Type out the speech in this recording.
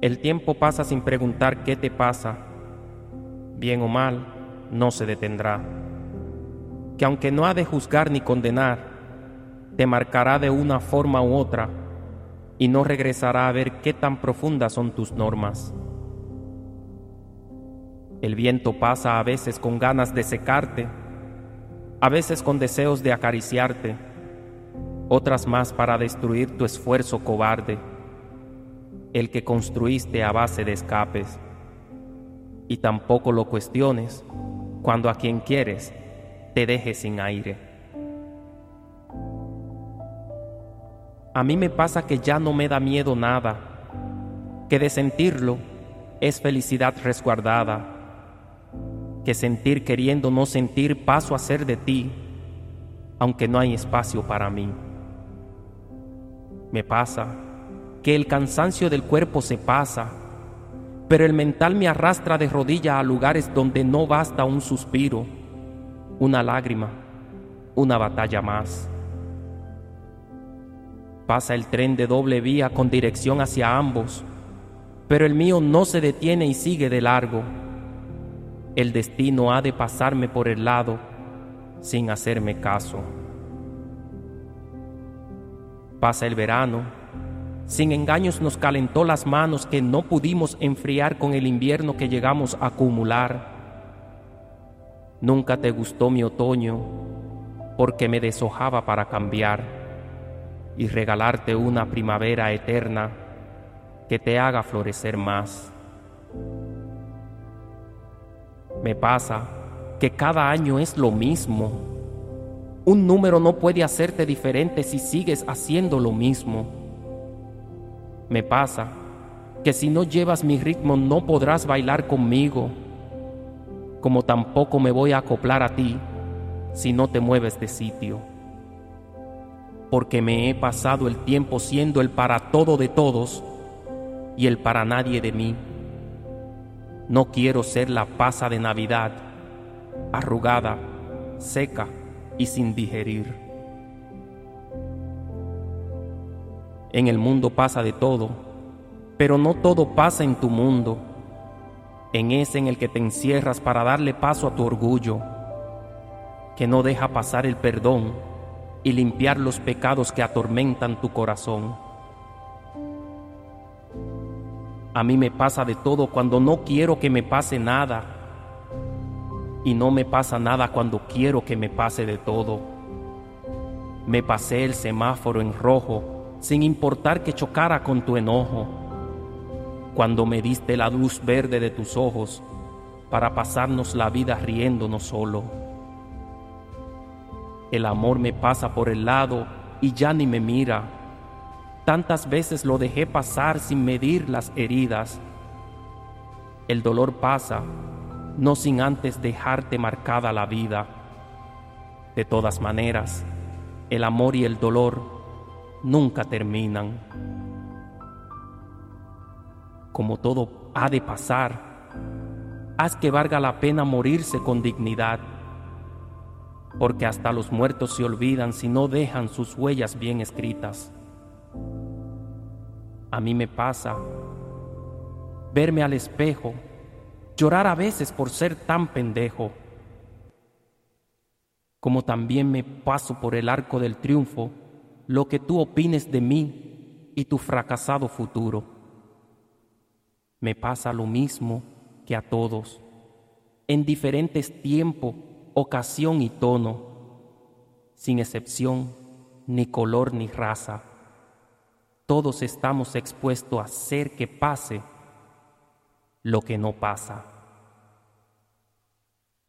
El tiempo pasa sin preguntar qué te pasa. Bien o mal, no se detendrá. Que aunque no ha de juzgar ni condenar, te marcará de una forma u otra y no regresará a ver qué tan profundas son tus normas. El viento pasa a veces con ganas de secarte, a veces con deseos de acariciarte, otras más para destruir tu esfuerzo cobarde, el que construiste a base de escapes. Y tampoco lo cuestiones cuando a quien quieres te deje sin aire. A mí me pasa que ya no me da miedo nada, que de sentirlo es felicidad resguardada que sentir queriendo no sentir paso a ser de ti, aunque no hay espacio para mí. Me pasa que el cansancio del cuerpo se pasa, pero el mental me arrastra de rodilla a lugares donde no basta un suspiro, una lágrima, una batalla más. Pasa el tren de doble vía con dirección hacia ambos, pero el mío no se detiene y sigue de largo el destino ha de pasarme por el lado sin hacerme caso. Pasa el verano, sin engaños nos calentó las manos que no pudimos enfriar con el invierno que llegamos a acumular. Nunca te gustó mi otoño porque me deshojaba para cambiar y regalarte una primavera eterna que te haga florecer más. Me pasa que cada año es lo mismo. Un número no puede hacerte diferente si sigues haciendo lo mismo. Me pasa que si no llevas mi ritmo no podrás bailar conmigo, como tampoco me voy a acoplar a ti si no te mueves de sitio. Porque me he pasado el tiempo siendo el para todo de todos y el para nadie de mí. No quiero ser la pasa de Navidad, arrugada, seca y sin digerir. En el mundo pasa de todo, pero no todo pasa en tu mundo, en ese en el que te encierras para darle paso a tu orgullo, que no deja pasar el perdón y limpiar los pecados que atormentan tu corazón. A mí me pasa de todo cuando no quiero que me pase nada. Y no me pasa nada cuando quiero que me pase de todo. Me pasé el semáforo en rojo sin importar que chocara con tu enojo. Cuando me diste la luz verde de tus ojos para pasarnos la vida riéndonos solo. El amor me pasa por el lado y ya ni me mira Tantas veces lo dejé pasar sin medir las heridas. El dolor pasa, no sin antes dejarte marcada la vida. De todas maneras, el amor y el dolor nunca terminan. Como todo ha de pasar, haz que valga la pena morirse con dignidad, porque hasta los muertos se olvidan si no dejan sus huellas bien escritas. A mí me pasa verme al espejo, llorar a veces por ser tan pendejo, como también me paso por el arco del triunfo lo que tú opines de mí y tu fracasado futuro. Me pasa lo mismo que a todos, en diferentes tiempo, ocasión y tono, sin excepción, ni color ni raza todos estamos expuestos a hacer que pase lo que no pasa.